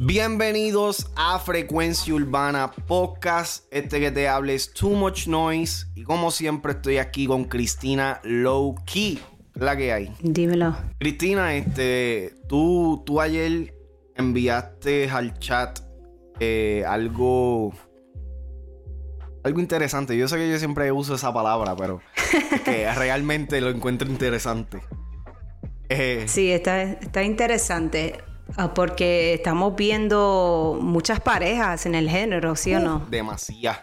Bienvenidos a Frecuencia Urbana Podcast. Este que te hable es Too Much Noise. Y como siempre, estoy aquí con Cristina Low Key. La que hay. Dímelo. Cristina, este, tú, tú ayer enviaste al chat eh, algo. Algo interesante. Yo sé que yo siempre uso esa palabra, pero es que realmente lo encuentro interesante. Eh, sí, está, está interesante. Ah, porque estamos viendo muchas parejas en el género, ¿sí o no? Demasiado.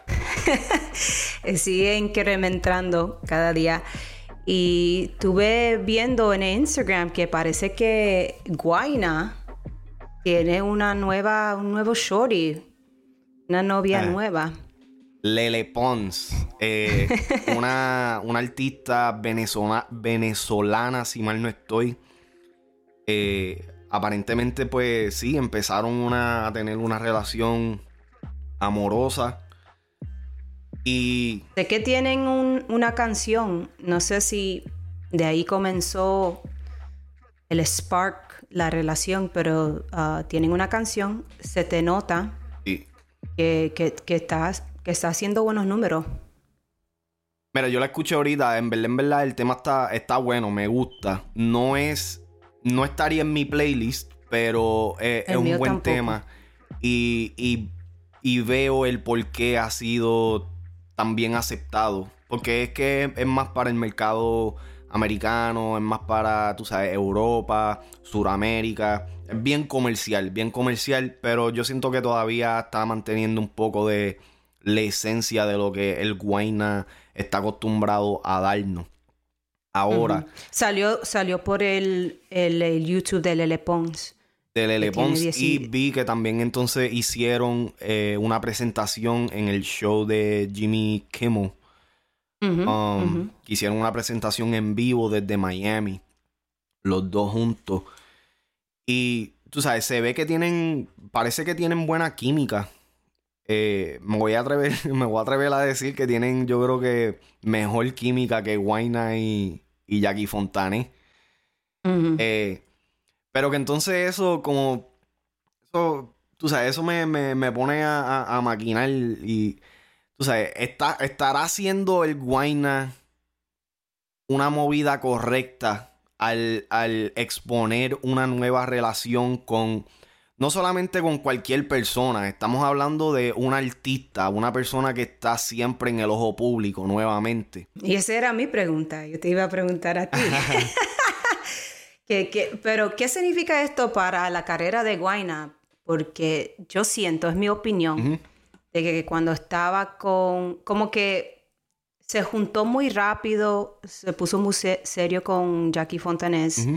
Sigue incrementando cada día. Y estuve viendo en Instagram que parece que Guaina tiene una nueva, un nuevo shorty, una novia ah. nueva. Lele Pons, eh, una, una, artista venezolana, venezolana, si mal no estoy. Eh, aparentemente, pues sí, empezaron a tener una relación amorosa. Y. Sé que tienen una canción. No sé si de ahí comenzó el spark, la relación, pero ah, tienen una canción. Se te nota que, que, que, estás, que está haciendo buenos números. Mira, yo la escuché ahorita. En verdad, en verdad, el tema está, está bueno, me gusta. No es no estaría en mi playlist, pero eh, es un buen tema. Y, veo el por qué ha sido tan bien aceptado. Porque es que es más para el mercado americano, es más para, tú sabes, Europa, Suramérica. Es bien comercial, bien comercial, pero yo siento que todavía está manteniendo un poco de la esencia de lo que el Guayna está acostumbrado a darnos ahora. Salió, salió por el, el, YouTube de Lele Pons. De Lele Pons. Y vi que también entonces hicieron eh, una presentación en el show de Jimmy Kimmel. Um, hicieron una presentación en vivo desde Miami. Los dos juntos. Y tú sabes, se ve que tienen. Parece que tienen buena química. Eh, me voy a atrever, me voy a atrever a decir que tienen, yo creo que mejor química que Wayna y, y Jackie Fontane. Eh, pero que entonces eso, como. Eso, tú sabes, eso me, pone a, maquinar y. Tú sabes, está, estará haciendo el Guayna una movida correcta al, al exponer una nueva relación con no solamente con cualquier persona, estamos hablando de un artista, una persona que está siempre en el ojo público nuevamente. Y esa era mi pregunta, yo te iba a preguntar a ti. pero, ¿qué significa esto para la carrera de Guaina? Porque yo siento, es mi opinión, de que cuando estaba con, como que se juntó muy rápido, se puso muy serio con Jackie Fontanes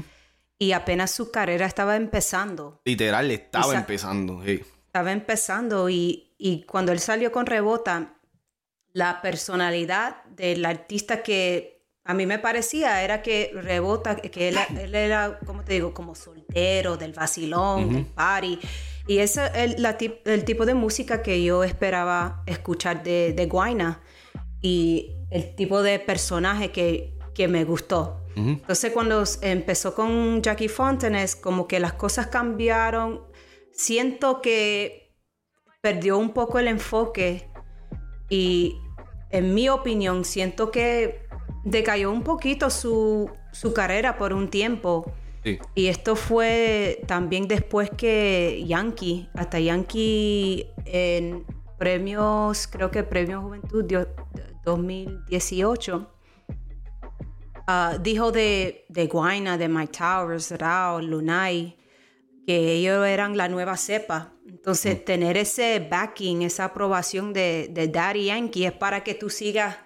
y apenas su carrera estaba empezando. Literal, estaba empezando. Estaba empezando y, cuando él salió con Rebota, la personalidad del artista que a mí me parecía era que Rebota, que él, era, como te digo, como soltero, del vacilón, del party. Y ese es el, el, tipo de música que yo esperaba escuchar de, de Guayna y el tipo de personaje que, que me gustó. Entonces cuando empezó con Jackie Fontanes, como que las cosas cambiaron. Siento que perdió un poco el enfoque y en mi opinión siento que decayó un poquito su, carrera por un tiempo. Y esto fue también después que Yankee, hasta Yankee en premios, creo que Premio Juventud 2018, Ah, dijo de, de Guayna, de My Towers, Rao, Lunay, que ellos eran la nueva cepa. Entonces, mm. tener ese backing, esa aprobación de, de Daddy Yankee es para que tú sigas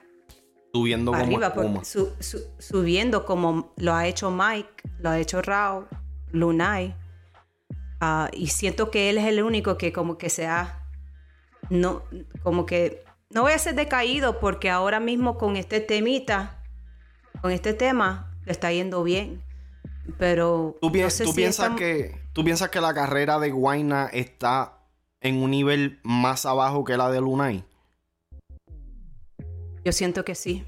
subiendo como arriba, subiendo como lo ha hecho Mike, lo ha hecho Rao, Lunay. Ah, y siento que él es el único que como que se ha, no, como que, no voy a ser decaído porque ahora mismo con este temita con este tema le está yendo bien. Pero. ¿Tú, piensas que, ¿Tú piensas que la carrera de Guayna está en un nivel más abajo que la de Lunay? Yo siento que sí.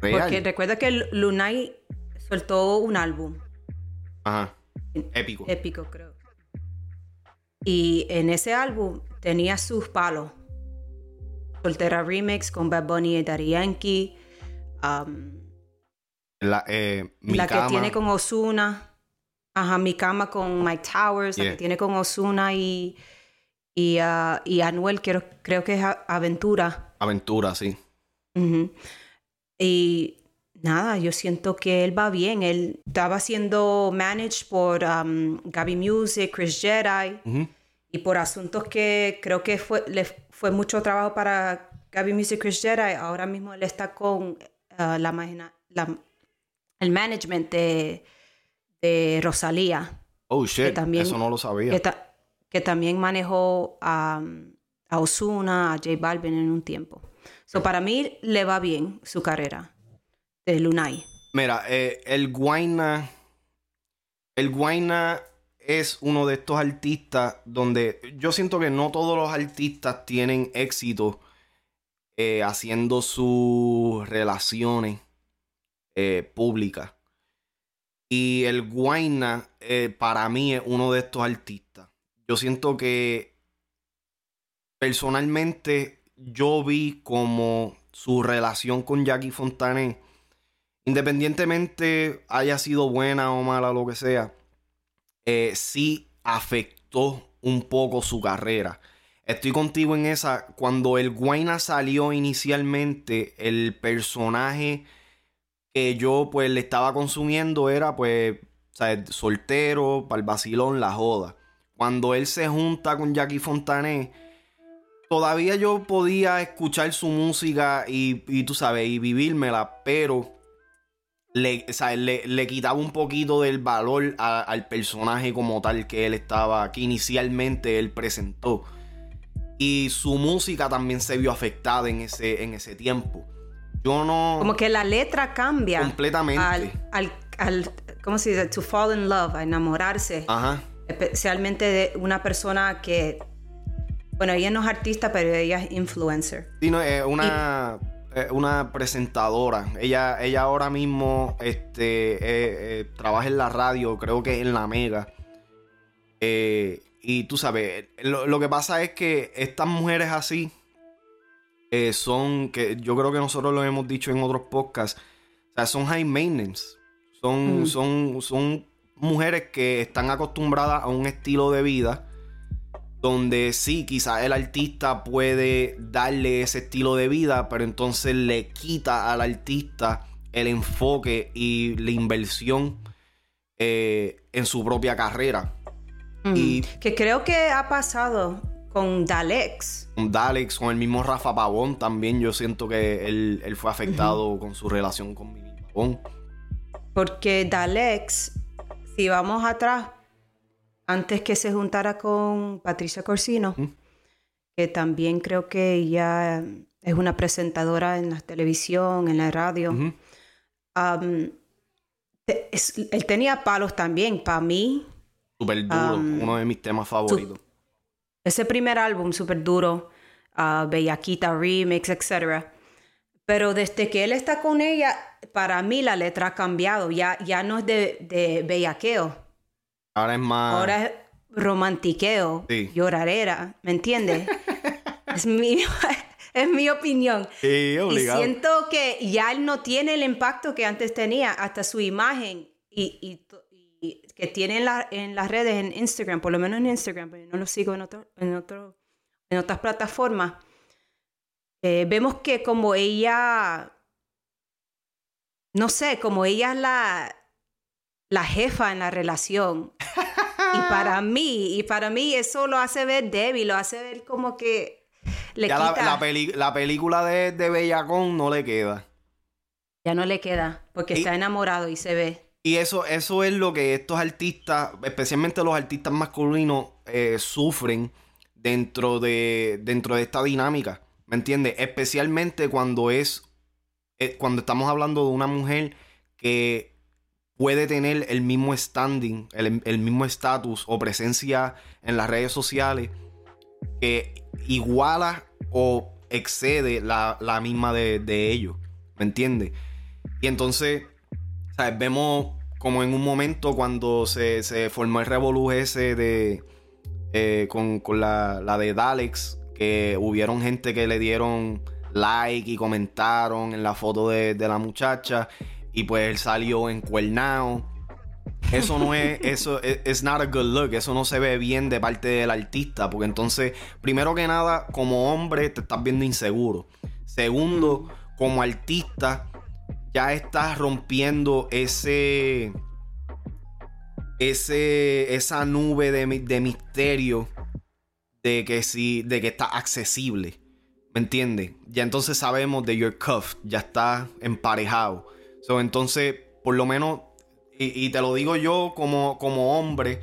Porque recuerda que Lunay soltó un álbum. Ajá. Épico. Épico, creo. Y en ese álbum tenía sus palos. Soltera Remix con Bad Bunny y Daddy Yankee. Um, la, eh, la que tiene con Osuna. Ajá, mi cama con Mike Towers. La que tiene con Osuna y, y, uh, y Anuel, creo, creo que es Aventura. Aventura, sí. Y nada, yo siento que él va bien. Él estaba siendo managed por um, Gaby Music, Chris Jedi. Y por asuntos que creo que fue, le fue mucho trabajo para Gaby Music, Chris Jedi. Ahora mismo él está con uh, la, la, el management de, de Rosalía. Oh, shit. También, Eso no lo sabía. Que, también manejó a, a Osuna, a J Balvin en un tiempo. So, para mí le va bien su carrera de Lunay. Mira, eh, el Guayna. El Guayna es uno de estos artistas donde yo siento que no todos los artistas tienen éxito eh, haciendo sus relaciones eh, públicas. Y el Guayna para mí es uno de estos artistas. Yo siento que personalmente yo vi como su relación con Jackie Fontané, independientemente haya sido buena o mala, lo que sea, eh, sí afectó un poco su carrera. Estoy contigo en esa. Cuando el Guayna salió inicialmente, el personaje que yo pues le estaba consumiendo era pues soltero, para el vacilón, la joda. Cuando él se junta con Jackie Fontané, todavía yo podía escuchar su música y, tú sabes, y vivírmela, pero le, le, quitaba un poquito del valor al personaje como tal que él estaba, que inicialmente él presentó. Y su música también se vio afectada en ese, en ese tiempo. Yo no. Como que la letra cambia. Completamente. Al, al, ¿cómo se dice? To fall in love, a enamorarse. Ajá. Especialmente de una persona que bueno, ella no es artista, pero ella es influencer. Sí, no, es una, una presentadora. Ella, ella ahora mismo este, eh, eh, trabaja en la radio, creo que en la Mega. Eh, y tú sabes, lo, que pasa es que estas mujeres así son, que yo creo que nosotros lo hemos dicho en otros podcasts, o sea, son high maintenance. Son, mm. son, son mujeres que están acostumbradas a un estilo de vida donde sí, quizás el artista puede darle ese estilo de vida, pero entonces le quita al artista el enfoque y la inversión eh, en su propia carrera. Mm. Y, que creo que ha pasado con Dalex. Con Dalex, con el mismo Rafa Pavón también. Yo siento que él, fue afectado con su relación con Mini Pavón. Porque Dalex, si vamos atrás, antes que se juntara con Patricia Corsino, que también creo que ella es una presentadora en la televisión, en la radio. él tenía palos también, para mí. Súper duro, uno de mis temas favoritos. Ese primer álbum, súper duro, uh, Bellaquita Remix, etc. Pero desde que él está con ella, para mí la letra ha cambiado. Ya, ya no es de, de bellaqueo Ahora es más. Ahora es romantiqueo, llorarera, ¿me entiendes? es, mi, es mi opinión. Sí, obligado. Y siento que ya él no tiene el impacto que antes tenía, hasta su imagen y, que tiene en, la, en, las redes, en Instagram, por lo menos en Instagram, pero no lo sigo en, otro, en, otro, en otras plataformas. Eh, vemos que como ella, no sé, como ella es la, la jefa en la relación. y para mí, y para mí eso lo hace ver débil, lo hace ver como que le ya quita... la, película de, de Bellacón no le queda. Ya no le queda, porque está enamorado y se ve. Y eso, eso es lo que estos artistas, especialmente los artistas masculinos, eh, sufren dentro de, dentro de esta dinámica. ¿Me entiendes? Especialmente cuando es. Eh, cuando estamos hablando de una mujer que puede tener el mismo standing, el, mismo estatus o presencia en las redes sociales que iguala o excede la, misma de, ellos. ¿Me entiendes? Y entonces, ¿sabes? Vemos como en un momento cuando se, formó el revolú ese de. Eh, con, la, la, de Dalex, que hubieron gente que le dieron like y comentaron en la foto de, la muchacha. Y pues él salió encuernado. Eso no es, eso es not a good look, eso no se ve bien de parte del artista, porque entonces, primero que nada, como hombre te estás viendo inseguro. Segundo, como artista, ya estás rompiendo ese, ese, esa nube de, de misterio de que sí, de que está accesible. ¿Me entiendes? Ya entonces sabemos de your cuff, ya está emparejado. So, entonces, por lo menos, y, te lo digo yo como, como hombre,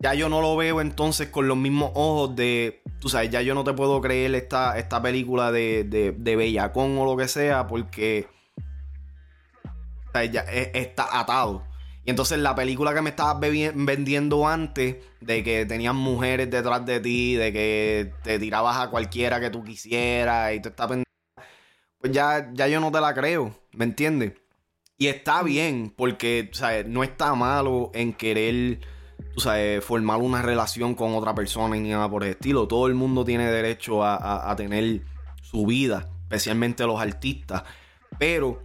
ya yo no lo veo entonces con los mismos ojos de, tú sabes, ya yo no te puedo creer esta, esta película de, de, de Bellacón o lo que sea, porque ya e, está atado. Y entonces la película que me estabas vendiendo antes, de que tenían mujeres detrás de ti, de que te tirabas a cualquiera que tú quisieras y tú estás pues ya, ya yo no te la creo, ¿me entiendes? Y está mm. bien, porque ¿sabes? no está malo en querer tú sabes, formar una relación con otra persona ni nada por el estilo. Todo el mundo tiene derecho a, a tener su vida, especialmente los artistas. Pero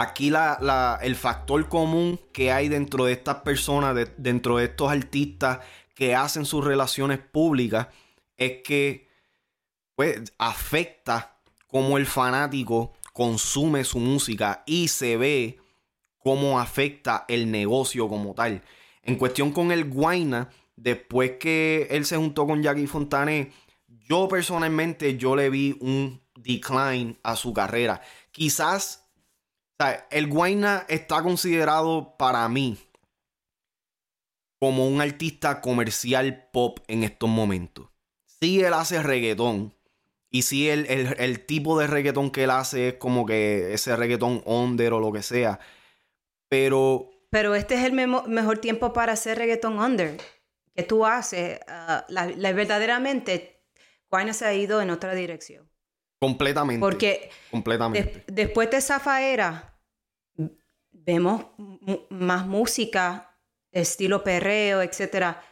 aquí la, el factor común que hay dentro de estas personas, dentro de estos artistas que hacen sus relaciones públicas, es que pues, afecta cómo el fanático consume su música y se ve cómo afecta el negocio como tal. En cuestión con el Guaina, después que él se juntó con Jackie Fontané, yo personalmente yo le vi un decline a su carrera. Quizás el Guayna está considerado para mí como un artista comercial pop en estos momentos. Sí, él hace reggaetón. Y sí, el, tipo de reggaetón que él hace es como que ese reggaetón under o lo que sea. Pero. Pero este es el mejor tiempo para hacer reggaetón under. Que tú haces. Ah, la, verdaderamente, Guayna se ha ido en otra dirección. Completamente. Porque completamente. después de Zafaera, vemos más música, estilo perreo, etcétera.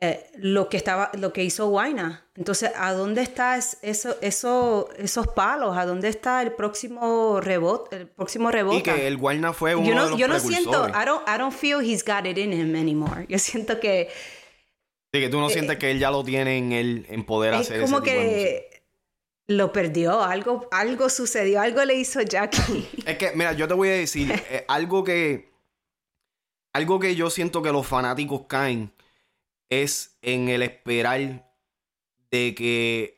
Eh, lo que estaba, lo que hizo Guaina. Entonces, ¿a dónde está eso, eso, esos palos? ¿A dónde está el próximo rebote? El próximo rebote. Y que el Guaina fue uno yo no, de los Yo no siento, I don't, I don't feel he's got it in him anymore. Yo siento que. Sí, que tú no eh, sientes que él ya lo tiene en él en poder hacer como ese tipo que lo perdió, algo, algo sucedió, algo le hizo Jackie. Es que, mira, yo te voy a decir, eh, algo que. Algo que yo siento que los fanáticos caen es en el esperar de que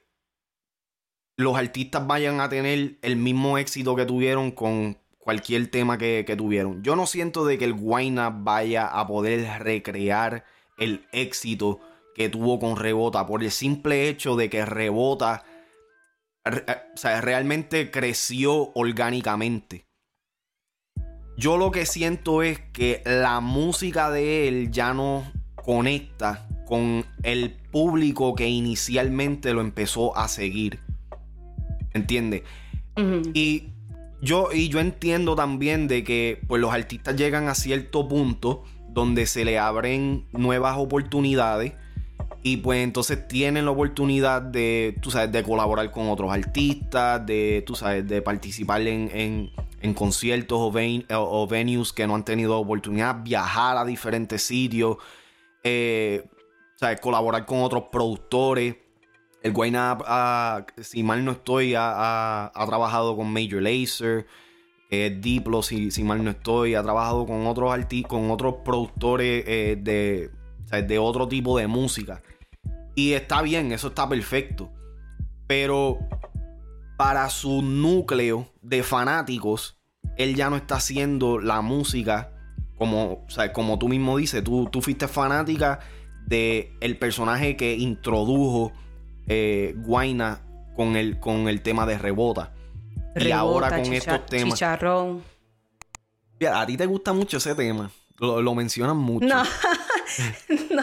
los artistas vayan a tener el mismo éxito que tuvieron con cualquier tema que, que tuvieron. Yo no siento de que el Guayna vaya a poder recrear el éxito que tuvo con Rebota por el simple hecho de que Rebota o sea, realmente creció orgánicamente. Yo lo que siento es que la música de él ya no conecta con el público que inicialmente lo empezó a seguir. ¿Entiendes? Y yo, y yo entiendo también de que pues, los artistas llegan a cierto punto donde se le abren nuevas oportunidades y pues entonces tienen la oportunidad de, tú sabes, de colaborar con otros artistas, de, tú sabes, de participar en, conciertos o, venues que no han tenido oportunidad, viajar a diferentes sitios, eh, sabes, colaborar con otros productores. El Guayna, si mal no estoy, ha, trabajado con Major Lazer. Eh, Diplo, si, si, mal no estoy, ha trabajado con otros artistas, con otros productores eh, de, de otro tipo de música. Y está bien, eso está perfecto. Pero para su núcleo de fanáticos, él ya no está haciendo la música como, como tú mismo dices, tú, tú fuiste fanática de el personaje que introdujo eh, Guaina con el, con el tema de rebota. y ahora con estos temas. Chicharrón. a ti te gusta mucho ese tema. Lo, lo mencionan mucho. No.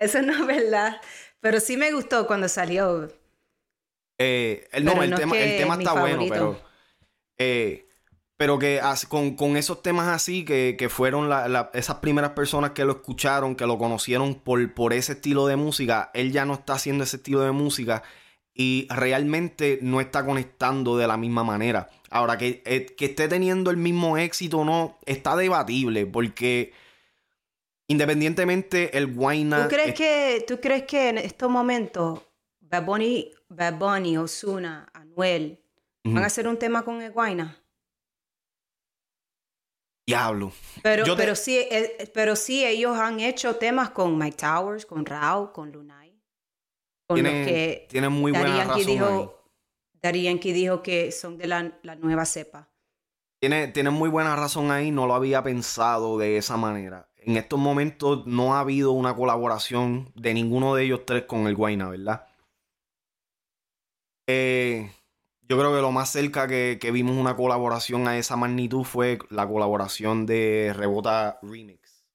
eso no es verdad. Pero sí me gustó cuando salió. Eh, el, no, el, tema, el tema está bueno, pero. Eh, pero que con, esos temas así, que, fueron esas primeras personas que lo escucharon, que lo conocieron por, por ese estilo de música, él ya no está haciendo ese estilo de música y realmente no está conectando de la misma manera. Ahora, que, eh, que esté teniendo el mismo éxito o no, está debatible, porque independientemente el Guayna... ¿Tú crees, que, ¿Tú crees que en estos momentos Bad Bunny, Osuna, Anuel van a hacer un tema con el Guayna? Diablo. Pero, pero, sí, eh, pero sí, ellos han hecho temas con Mike Towers, con Rao, con Lunay. Con tienen, que tienen muy buena razón dijo, Yankee dijo que son de la, nueva cepa. Tiene, tiene muy buena razón ahí, no lo había pensado de esa manera. En estos momentos no ha habido una colaboración de ninguno de ellos tres con el Guayna, ¿verdad? Eh, yo creo que lo más cerca que, vimos una colaboración a esa magnitud fue la colaboración de Rebota Remix.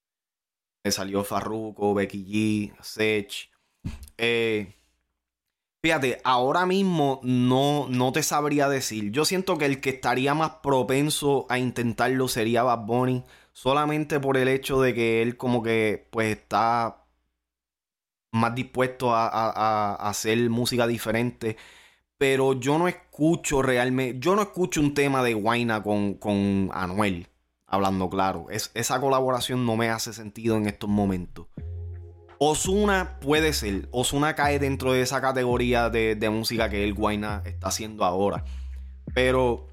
Que salió Farruko, Becky G, Sech. Eh, fíjate, ahora mismo no, no te sabría decir. Yo siento que el que estaría más propenso a intentarlo sería Bad Bunny. Solamente por el hecho de que él como que pues está más dispuesto a hacer música diferente pero yo no escucho realmente, yo no escucho un tema de Guaina con, con Anuel, hablando claro. Es, esa colaboración no me hace sentido en estos momentos. Osuna puede ser, Osuna cae dentro de esa categoría de, música que el Guaina está haciendo ahora. Pero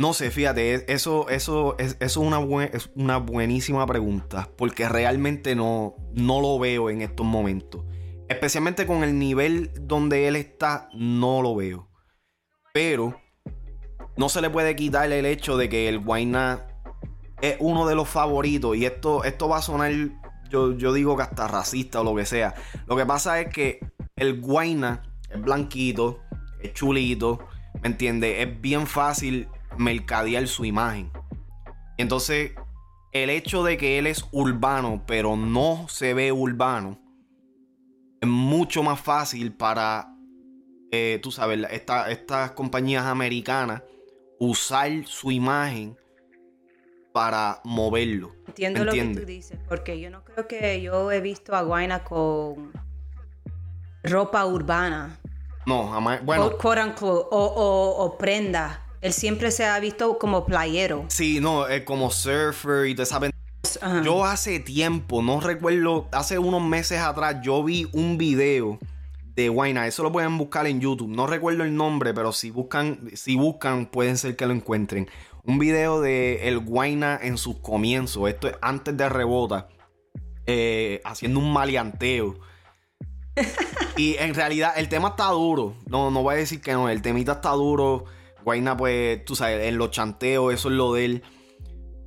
no sé, fíjate, eso, eso, es, eso es, una es una buenísima pregunta. Porque realmente no, no lo veo en estos momentos. Especialmente con el nivel donde él está, no lo veo. Pero no se le puede quitar el hecho de que el Guayna es uno de los favoritos. Y esto, esto va a sonar, yo, yo digo que hasta racista o lo que sea. Lo que pasa es que el Guayna es blanquito, es chulito, ¿me entiendes? Es bien fácil mercadear su imagen. Entonces, el hecho de que él es urbano, pero no se ve urbano es mucho más fácil para, eh, tú sabes, estas compañías americanas usar su imagen para moverlo. Entiendo lo que tú dices, porque yo no creo que yo he visto a Guayna con ropa urbana. No, jamás. Bueno. O, o, prenda. Él siempre se ha visto como playero. Sí, no, es como surfer y te saben yo hace tiempo, no recuerdo, hace unos meses atrás, yo vi un video de Guayna. Eso lo pueden buscar en YouTube. No recuerdo el nombre, pero si buscan, si buscan, pueden ser que lo encuentren. Un video de el Guayna en sus comienzos. Esto es antes de rebota. Eh, haciendo un maleanteo. y en realidad el tema está duro. No, no voy a decir que no. El temita está duro. Guayna, pues, tú sabes, en los chanteos, eso es lo de él.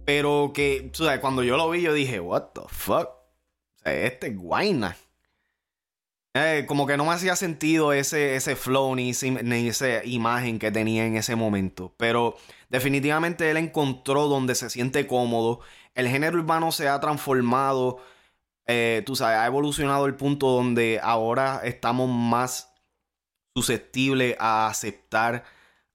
Pero que, tú sabes, cuando yo lo vi, yo dije, what the fuck. Este es guayna. Eh, como que no me hacía sentido ese, ese flow ni, ni, esa imagen que tenía en ese momento. Pero definitivamente él encontró donde se siente cómodo. El género urbano se ha transformado. Eh, tú sabes, ha evolucionado el punto donde ahora estamos más susceptibles a aceptar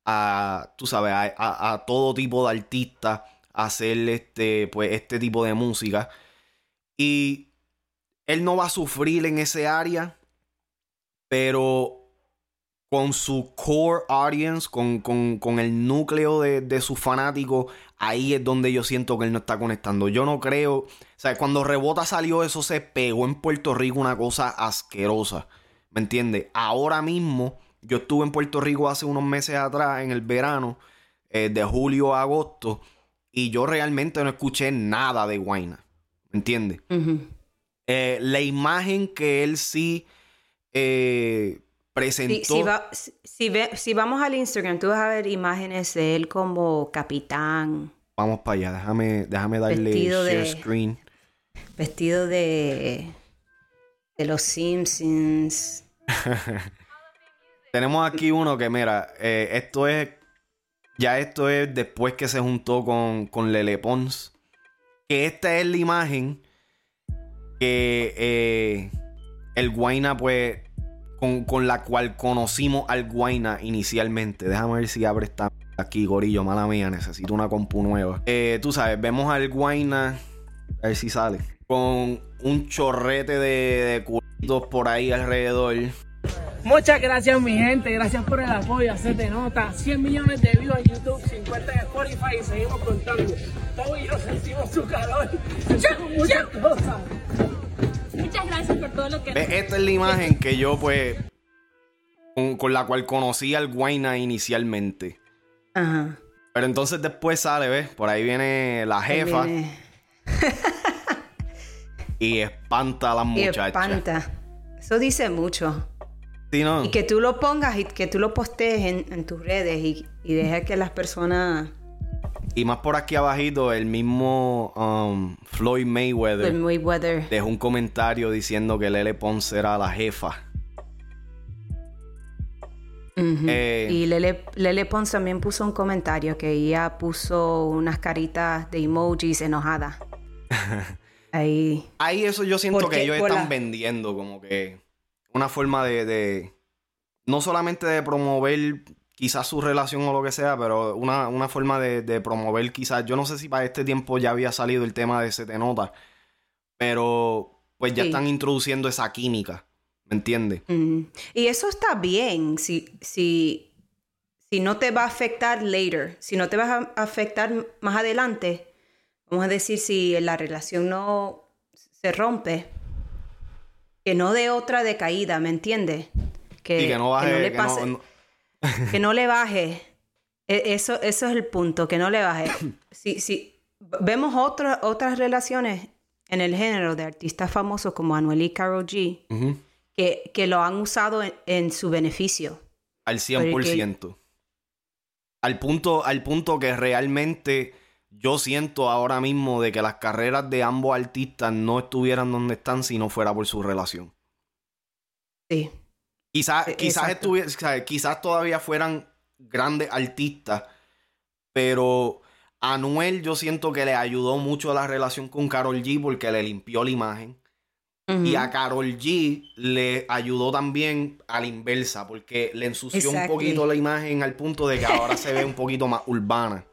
a, tú sabes, a, a todo tipo de artistas hacer este, pues, este tipo de música. Y él no va a sufrir en ese área, pero con su core audience, con, el núcleo de, de sus fanáticos, ahí es donde yo siento que él no está conectando. Yo no creo, o sea, cuando Rebota salió eso se pegó en Puerto Rico una cosa asquerosa, ¿me entiendes? Ahora mismo, yo estuve en Puerto Rico hace unos meses atrás, en el verano, eh, de julio a agosto, y yo realmente no escuché nada de Guayna. ¿Me entiendes? Eh, la imagen que él sí eh, presentó. Si, vamos al Instagram, tú vas a ver imágenes de él como capitán. Vamos para allá, déjame, déjame darle vestido share de, screen. Vestido de. de los Simpsons. Tenemos aquí uno que, mira, eh, esto es ya esto es después que se juntó con, con Lele Pons. Que esta es la imagen que eh, el Guaina, pues, con, la cual conocimos al Guaina inicialmente. Déjame ver si abre esta. Aquí, gorillo, mala mía, necesito una compu nueva. Eh, tú sabes, vemos al Guayna, a ver si sale, con un chorrete de, de culitos por ahí alrededor. Muchas gracias mi gente, gracias por el apoyo, hacerte nota, 100 millones de views en YouTube, 50 en Spotify y seguimos contando. Todos y yo sentimos su calor, muchas cosas. Muchas gracias por todo lo que... Esta es la imagen que yo pues, con, la cual conocí al Guayna inicialmente. Ajá. Pero entonces después sale, ¿ves? Por ahí viene la jefa. y espanta a las muchachas. Y espanta. Eso dice mucho. Y que tú lo pongas y que tú lo postees en, tus redes y, y dejes que las personas... Y más por aquí abajito, el mismo um, Floyd Mayweather, Mayweather, dejó un comentario diciendo que Lele Ponce era la jefa. Eh, y Lele, Lele Pons también puso un comentario que ella puso unas caritas de emojis enojadas. Ahí. Ahí eso yo siento que ellos están vendiendo, como que una forma de, no solamente de promover quizás su relación o lo que sea, pero una, forma de, promover quizás, yo no sé si para este tiempo ya había salido el tema de Se te nota, pero pues ya están introduciendo esa química, ¿me entiendes? Y eso está bien, si, si, si no te va a afectar later, si no te va a afectar más adelante, vamos a decir si la relación no se rompe, que no de otra decaída, ¿me entiendes? Que, que, no baje, le pase, que no, le baje. E, eso, eso es el punto, que no le baje. Si, si vemos otras relaciones en el género de artistas famosos como Anuel y Karol G, que, que, lo han usado en, su beneficio. Al 100%. Al punto, al punto que realmente yo siento ahora mismo de que las carreras de ambos artistas no estuvieran donde están si no fuera por su relación. Sí. Quizás, e, quizás, quizás todavía fueran grandes artistas, pero a Anuel yo siento que le ayudó mucho la relación con Carol G porque le limpió la imagen. Y a Carol G le ayudó también a la inversa, porque le ensució un poquito la imagen al punto de que ahora se ve un poquito más urbana.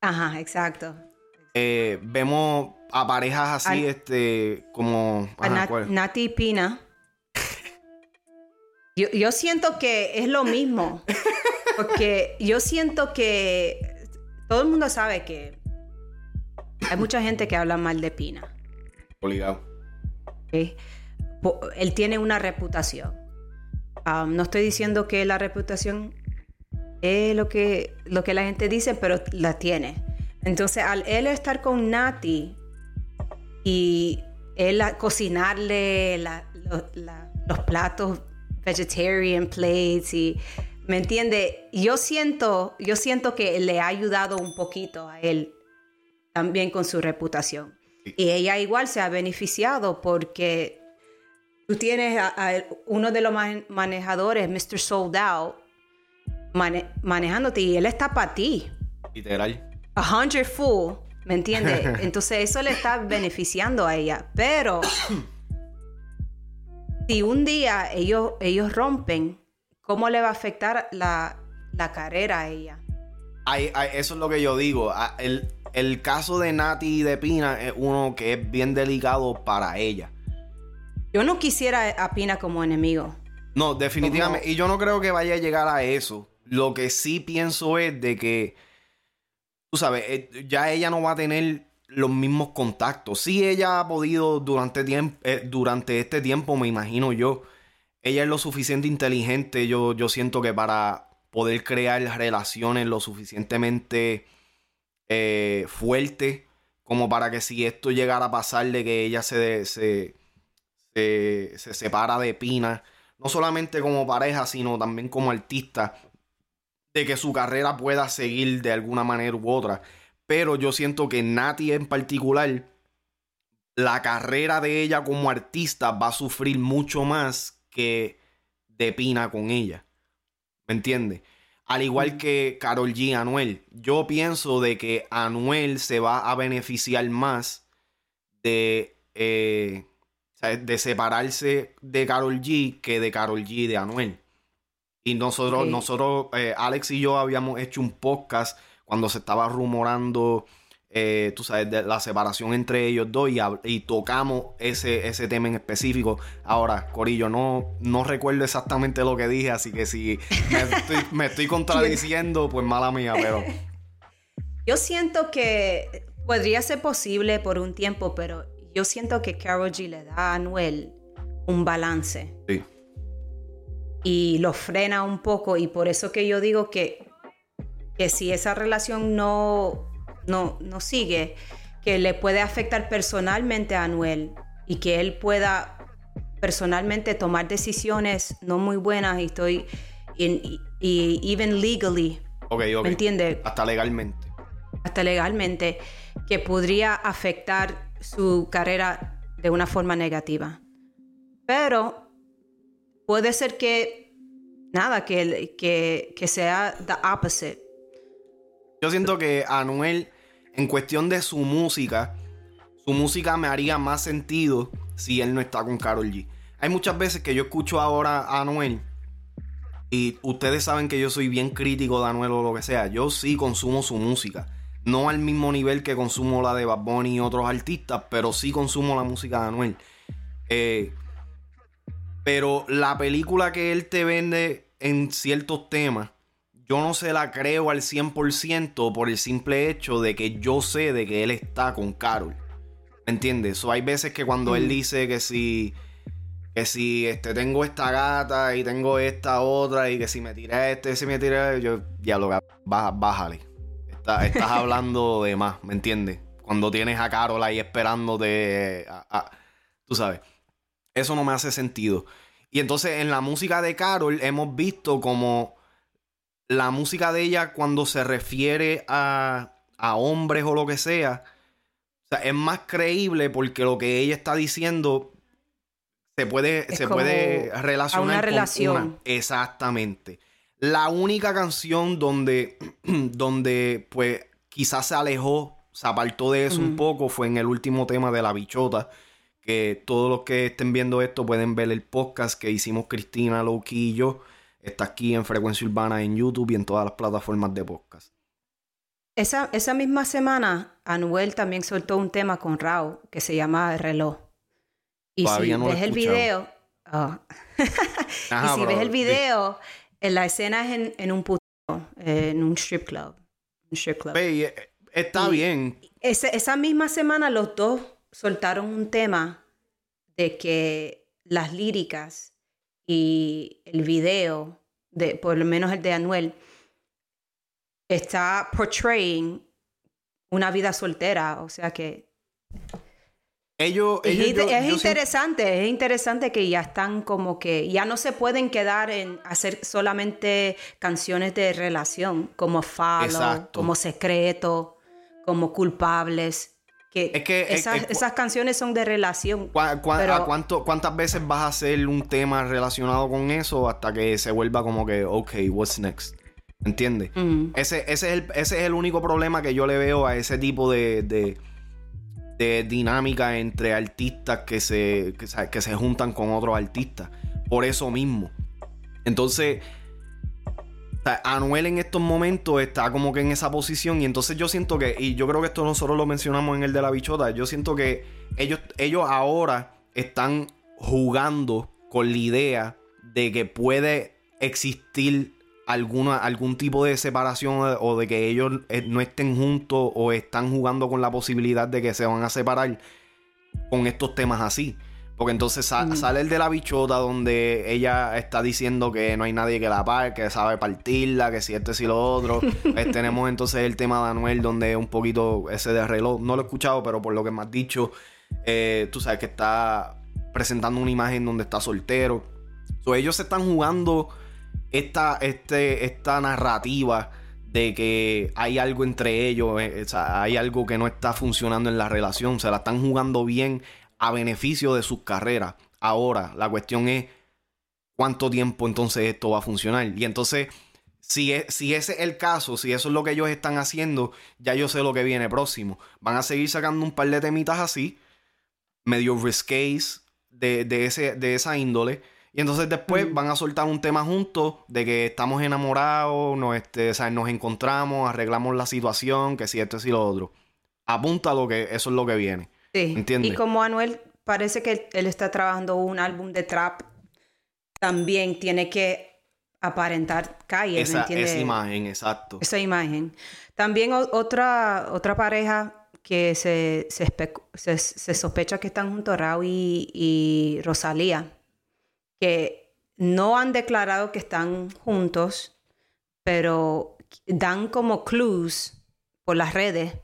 Ajá, exacto. Eh, vemos a parejas así, este, como... Nati y Pina. Yo, siento que es lo mismo. Porque yo siento que todo el mundo sabe que hay mucha gente que habla mal de Pina. Obligado. Él tiene una reputación. Um, no estoy diciendo que la reputación es lo que, lo que la gente dice, pero la tiene. Entonces, al él estar con Nati y él cocinarle los platos vegetarian plates y ¿me entiende? Yo siento, yo siento que le ha ayudado un poquito a él también con su reputación. Y ella igual se ha beneficiado porque tú tienes a, uno de los manejadores, Mr. Sold Out, manejándote y él está para ti. Literal. A hundred full, ¿me entiendes? Entonces eso le está beneficiando a ella. Pero si un día ellos, ellos rompen, ¿cómo le va a afectar la, carrera a ella? eso es lo que yo digo. El, el caso de Nati y de Pina es uno que es bien delicado para ella. Yo no quisiera a Pina como enemigo. No, definitivamente. Y yo no creo que vaya a llegar a eso. Lo que sí pienso es de que, tú sabes, eh, ya ella no va a tener los mismos contactos. Sí, ella ha podido durante, eh, durante este tiempo, me imagino yo, ella es lo suficiente inteligente, yo, yo siento que para poder crear relaciones lo suficientemente eh, fuertes como para que si esto llegara a pasar de que ella se, se, se, se separa de Pina, no solamente como pareja, sino también como artista, de que su carrera pueda seguir de alguna manera u otra. Pero yo siento que Nati en particular, la carrera de ella como artista va a sufrir mucho más que de Pina con ella. ¿Me entiendes? Al igual que Carol G. Anuel. Yo pienso de que Anuel se va a beneficiar más de, eh, de separarse de Carol G que de Carol G de Anuel. Y nosotros, nosotros, eh, Alex y yo habíamos hecho un podcast cuando se estaba rumorando, eh, tú sabes, de la separación entre ellos dos y, tocamos ese, ese tema en específico. Ahora, Corillo, no, no recuerdo exactamente lo que dije, así que si me estoy, contradiciendo, pues mala mía, pero... Yo siento que podría ser posible por un tiempo, pero yo siento que Carol G le da a Anuel un balance. Sí y lo frena un poco y por eso que yo digo que, que si esa relación no, no, no sigue, que le puede afectar personalmente a Anuel y que él pueda personalmente tomar decisiones no muy buenas y estoy y, even legally okay, okay. ¿me entiende? hasta legalmente hasta legalmente que podría afectar su carrera de una forma negativa pero puede ser que, nada, que, que, que sea the opposite. Yo siento que Anuel, en cuestión de su música, su música me haría más sentido si él no está con Carol G. Hay muchas veces que yo escucho ahora a Anuel y ustedes saben que yo soy bien crítico de Anuel o lo que sea. Yo sí consumo su música. No al mismo nivel que consumo la de Bad Bunny y otros artistas, pero sí consumo la música de Anuel. Eh, pero la película que él te vende en ciertos temas, yo no se la creo al 100% por el simple hecho de que yo sé de que él está con Carol. ¿Me entiendes? O hay veces que cuando él mm. dice que si que si este tengo esta gata y tengo esta otra y que si me tiré este, si me tiré, yo ya lo baja, bájale. estás hablando de más, ¿me entiendes? Cuando tienes a Carol ahí esperándote, tú sabes. Eso no me hace sentido. Y entonces en la música de Carol hemos visto como la música de ella cuando se refiere a, a hombres o lo que sea, o sea, es más creíble porque lo que ella está diciendo se puede, se puede relacionar una relación. exactamente. La única canción donde, donde pues quizás se alejó, se apartó de eso un poco fue en el último tema de La Bichota que todos los que estén viendo esto pueden ver el podcast que hicimos Cristina, Loki y yo. Está aquí en Frecuencia Urbana en YouTube y en todas las plataformas de podcast. Esa, esa misma semana, Anuel también soltó un tema con Rao que se llama Reloj. Y si ves el video. Ah. y si ves el video, en la escena es en, en un puto, en un strip club. Un strip club. Eh, está bien. esa misma semana los dos soltaron un tema de que las líricas y el video, de, por lo menos el de Anuel, está portraying una vida soltera, o sea que... Ellos, es, interesante, es interesante que ya están como que ya no se pueden quedar en hacer solamente canciones de relación como Follow, como Secreto, como Culpables que, es que esas, canciones son de relación. cuánto, ¿Cuántas veces vas a hacer un tema relacionado con eso hasta que se vuelva como que, ok, what's next? ¿Entiendes? Ese, ese, es el, ese es el único problema que yo le veo a ese tipo de, de, dinámica entre artistas que se, que se juntan con otros artistas. Por eso mismo. Entonces, Anuel en estos momentos está como que en esa posición y entonces yo siento que, y yo creo que esto nosotros lo mencionamos en el de la bichota, yo siento que ellos, ellos ahora están jugando con la idea de que puede existir alguna, algún tipo de separación o de que ellos eh, no estén juntos o están jugando con la posibilidad de que se van a separar con estos temas así. Porque entonces sale el de la bichota donde ella está diciendo que no hay nadie que la pague, que sabe partirla, que si este si lo otro. Pues tenemos entonces el tema de Anuel donde un poquito ese de reloj. No lo he escuchado, pero por lo que me has dicho, eh, tú sabes que está presentando una imagen donde está soltero. So, ellos están jugando esta, este, esta narrativa de que hay algo entre ellos, eh, o sea, hay algo que no está funcionando en la relación, se la están jugando bien a beneficio de sus carreras. Ahora, la cuestión es cuánto tiempo entonces esto va a funcionar. Y entonces, si, es, si ese es el caso, si eso es lo que ellos están haciendo, ya yo sé lo que viene próximo. Van a seguir sacando un par de temitas así, medio risqués de, de, ese, de esa índole. Y entonces después van a soltar un tema juntos de que estamos enamorados, nos, este, nos encontramos, arreglamos la situación, que si esto y lo otro. Apunta lo que eso es lo que viene. Sí. ¿Entiendes? Y como Anuel parece que él está trabajando un álbum de trap, también tiene que aparentar calle, esa, Esa imagen, exacto. Esa imagen. También otra, otra pareja que se, se, sospecha que están juntos, Raúl y, Rosalía, que no han declarado que están juntos, pero dan como clues por las redes.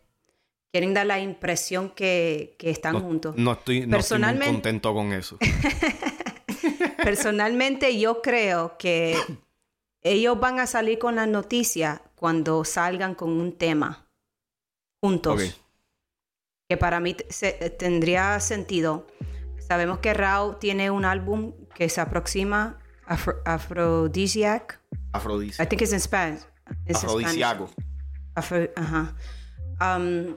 Quieren dar la impresión que, están juntos. No estoy, no estoy muy contento con eso. Personalmente yo creo que ellos van a salir con la noticia cuando salgan con un tema juntos. Que para mí tendría sentido. Sabemos que Rao tiene un álbum que se aproxima a Aphrodisiac. Aphrodisiac. I think it's in Spanish. Afrodisiaco. ajá. Um,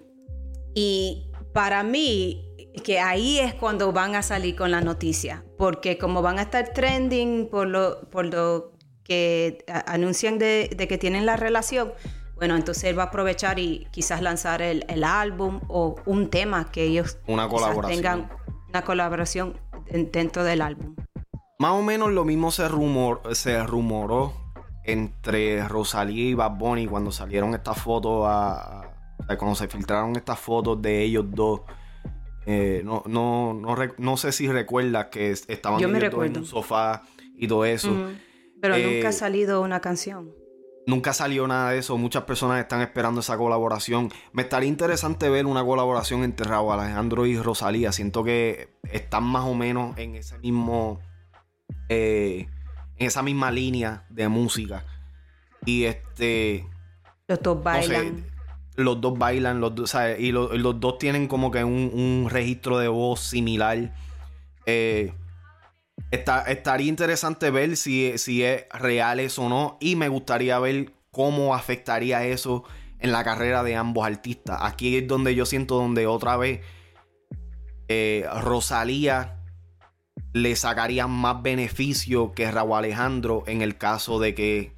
y para mí, que ahí es cuando van a salir con la noticia. Porque como van a estar trending por lo, por lo que anuncian de, que tienen la relación, bueno, entonces él va a aprovechar y quizás lanzar el, álbum o un tema que ellos una colaboración. tengan una colaboración dentro del álbum. Más o menos lo mismo se, rumor, se rumoró entre Rosalía y Bad Bunny cuando salieron estas fotos, a, cuando se filtraron estas fotos de ellos dos. Eh, no, no, no, no, sé si recuerdas que estaban en un sofá y todo eso. Pero nunca ha eh, salido una canción. Nunca salió nada de eso. Muchas personas están esperando esa colaboración. Me estaría interesante ver una colaboración entre Raúl Alejandro y Rosalía. Siento que están más o menos en ese mismo. Eh, en esa misma línea de música. Y este. Los dos bailan. Los dos bailan, los dos, y los dos tienen como que un, registro de voz similar. Eh, estaría interesante ver si, si es real eso o no. Y me gustaría ver cómo afectaría eso en la carrera de ambos artistas. Aquí es donde yo siento donde otra vez eh, Rosalía le sacaría más beneficio que Raúl Alejandro en el caso de que,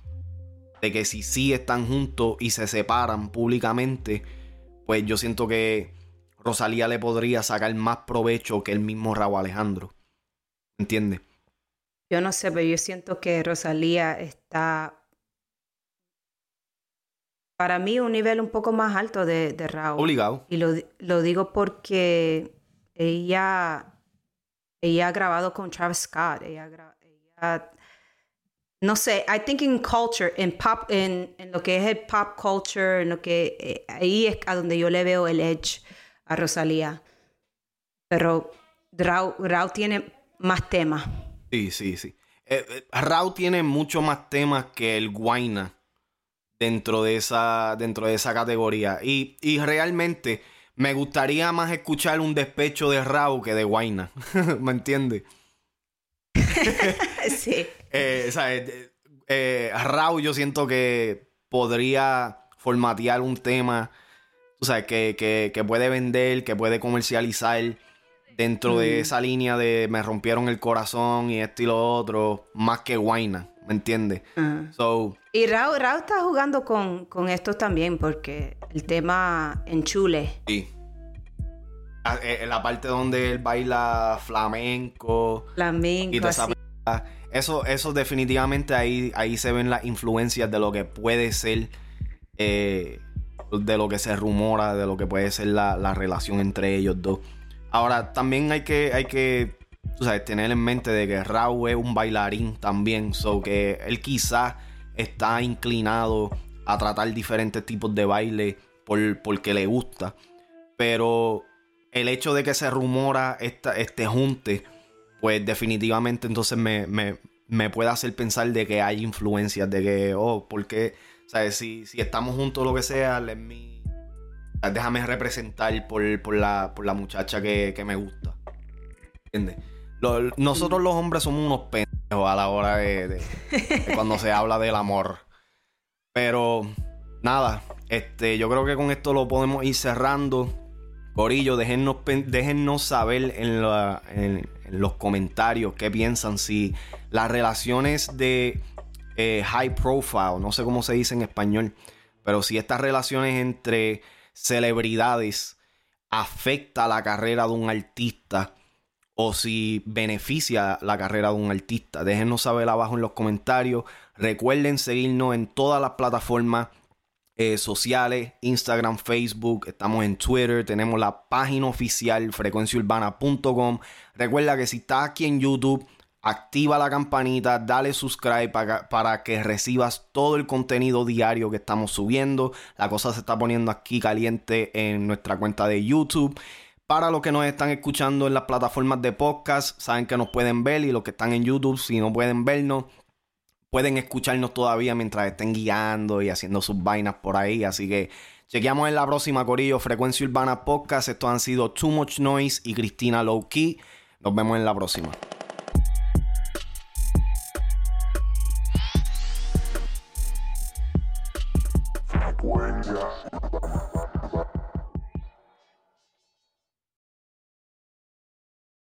de que si sí están juntos y se separan públicamente, pues yo siento que Rosalía le podría sacar más provecho que el mismo Raúl Alejandro. ¿Entiendes? Yo no sé, pero yo siento que Rosalía está para mí un nivel un poco más alto de, de Raúl. Obligado. Y lo, lo, digo porque ella, ella ha grabado con Travis Scott. Ella, no sé, I think in culture, en pop, en, en, lo que es el pop culture, en lo que eh, ahí es a donde yo le veo el edge a Rosalía. Pero Raúl tiene más temas. Sí, sí, sí. Eh, eh tiene mucho más temas que el Guaina dentro de esa, dentro de esa categoría. Y, realmente me gustaría más escuchar un despecho de Raúl que de Guaina. ¿Me entiendes? sí. Eh, eh, eh, Raúl yo siento que podría formatear un tema, que, que, que puede vender, que puede comercializar dentro de esa línea de me rompieron el corazón y esto y lo otro, más que Guaina, ¿me entiendes? y Raúl, está jugando con, con, esto también, porque el tema en Chule. Sí. Ah, eh, la parte donde él baila flamenco. Flamenco. Y Eso, eso definitivamente ahí, ahí se ven las influencias de lo que puede ser. Eh, de lo que se rumora, de lo que puede ser la, la relación entre ellos dos. Ahora, también hay que, hay que tener en mente de que Raúl es un bailarín también, so que él quizás está inclinado a tratar diferentes tipos de baile por, porque le gusta. Pero el hecho de que se rumora esta, este junte, pues definitivamente entonces me, puede hacer pensar de que hay influencias, de que, oh, porque, ¿sabes? Si, si estamos juntos lo que sea, let me déjame representar por, la, muchacha que, me gusta. ¿Entiendes? nosotros los hombres somos unos pendejos a la hora de, cuando se habla del amor. Pero nada, este, yo creo que con esto lo podemos ir cerrando. Corillo, déjennos, déjennos saber en, los comentarios qué piensan. Si las relaciones de eh, high profile, no sé cómo se dice en español, pero si estas relaciones entre celebridades afecta la carrera de un artista o si beneficia la carrera de un artista. Déjenos saber abajo en los comentarios. Recuerden seguirnos en todas las plataformas eh, sociales, Instagram, Facebook, estamos en Twitter, tenemos la página oficial frecuenciaurbana.com. Recuerda que si estás aquí en YouTube, activa la campanita, dale subscribe para, para, que recibas todo el contenido diario que estamos subiendo. La cosa se está poniendo aquí caliente en nuestra cuenta de YouTube. Para los que nos están escuchando en las plataformas de podcast, saben que nos pueden ver y los que están en YouTube, si no pueden vernos, pueden escucharnos todavía mientras estén guiando y haciendo sus vainas por ahí. Así que chequeamos en la próxima Corillo, Frecuencia Urbana Podcast. Estos han sido Too Much Noise y Cristina Low Key. Nos vemos en la próxima. Frecuencia